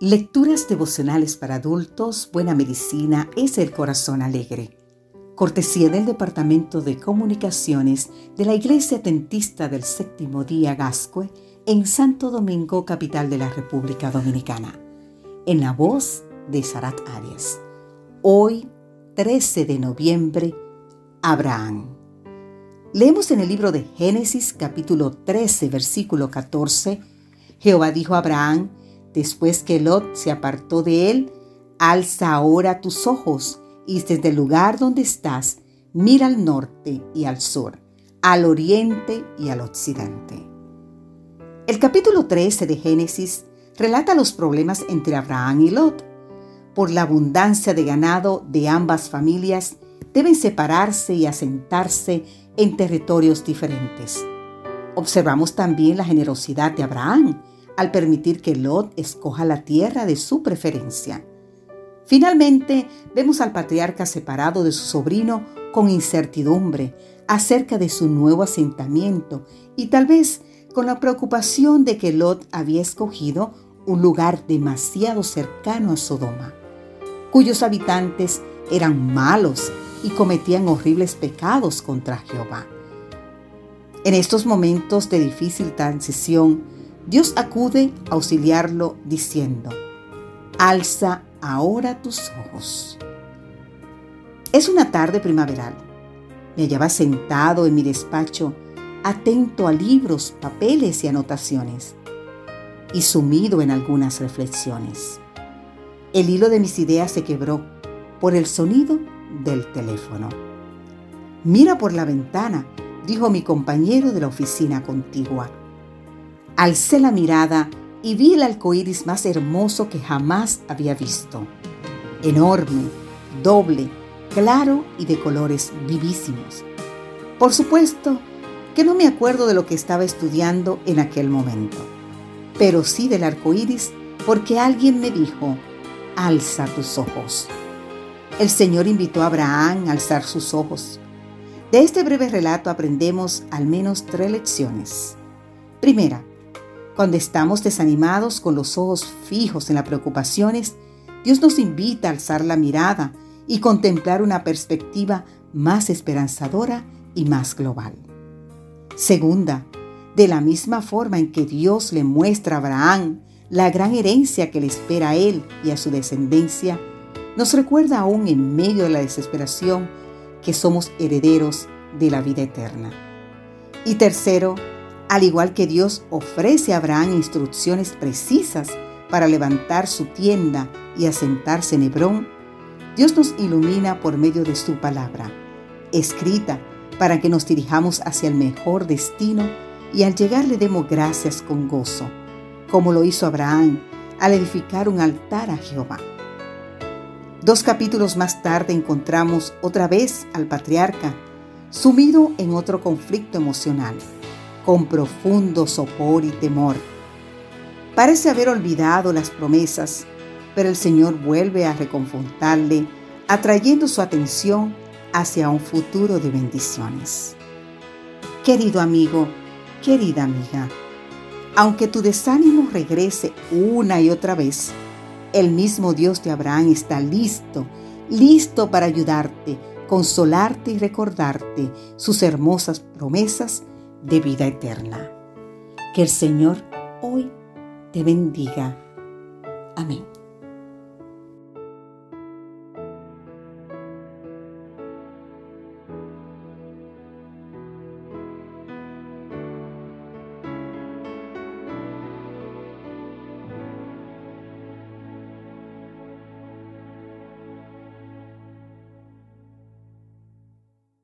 Lecturas devocionales para adultos, Buena Medicina es el Corazón Alegre. Cortesía del Departamento de Comunicaciones de la Iglesia Tentista del Séptimo Día Gascue en Santo Domingo, capital de la República Dominicana. En la voz de Sarat Arias. Hoy, 13 de noviembre, Abraham. Leemos en el libro de Génesis capítulo 13, versículo 14. Jehová dijo a Abraham, Después que Lot se apartó de él, alza ahora tus ojos y desde el lugar donde estás, mira al norte y al sur, al oriente y al occidente. El capítulo 13 de Génesis relata los problemas entre Abraham y Lot. Por la abundancia de ganado de ambas familias, deben separarse y asentarse en territorios diferentes. Observamos también la generosidad de Abraham, al permitir que Lot escoja la tierra de su preferencia. Finalmente, vemos al patriarca separado de su sobrino con incertidumbre acerca de su nuevo asentamiento y tal vez con la preocupación de que Lot había escogido un lugar demasiado cercano a Sodoma, cuyos habitantes eran malos y cometían horribles pecados contra Jehová. En estos momentos de difícil transición, Dios acude a auxiliarlo diciendo, Alza ahora tus ojos. Es una tarde primaveral. Me hallaba sentado en mi despacho, atento a libros, papeles y anotaciones, y sumido en algunas reflexiones. El hilo de mis ideas se quebró por el sonido del teléfono. Mira por la ventana, dijo mi compañero de la oficina contigua. Alcé la mirada y vi el arcoíris más hermoso que jamás había visto. Enorme, doble, claro y de colores vivísimos. Por supuesto que no me acuerdo de lo que estaba estudiando en aquel momento, pero sí del arco iris porque alguien me dijo: alza tus ojos. El Señor invitó a Abraham a alzar sus ojos. De este breve relato aprendemos al menos tres lecciones. Primera, cuando estamos desanimados con los ojos fijos en las preocupaciones, Dios nos invita a alzar la mirada y contemplar una perspectiva más esperanzadora y más global. Segunda, de la misma forma en que Dios le muestra a Abraham la gran herencia que le espera a él y a su descendencia, nos recuerda aún en medio de la desesperación que somos herederos de la vida eterna. Y tercero, al igual que Dios ofrece a Abraham instrucciones precisas para levantar su tienda y asentarse en Hebrón, Dios nos ilumina por medio de su palabra, escrita para que nos dirijamos hacia el mejor destino y al llegar le demos gracias con gozo, como lo hizo Abraham al edificar un altar a Jehová. Dos capítulos más tarde encontramos otra vez al patriarca sumido en otro conflicto emocional con profundo sopor y temor. Parece haber olvidado las promesas, pero el Señor vuelve a reconfortarle, atrayendo su atención hacia un futuro de bendiciones. Querido amigo, querida amiga, aunque tu desánimo regrese una y otra vez, el mismo Dios de Abraham está listo, listo para ayudarte, consolarte y recordarte sus hermosas promesas de vida eterna. Que el Señor hoy te bendiga. Amén.